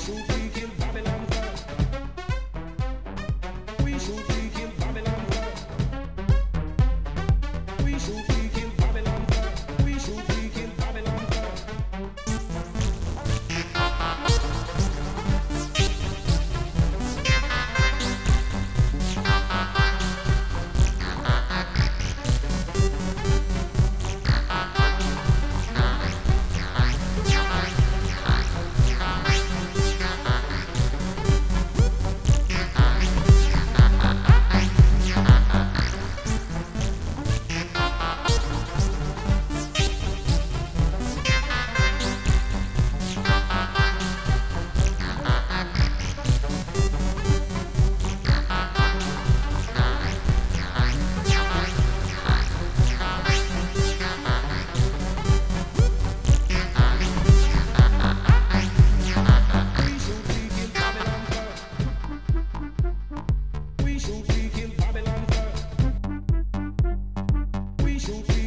Thank you. angel.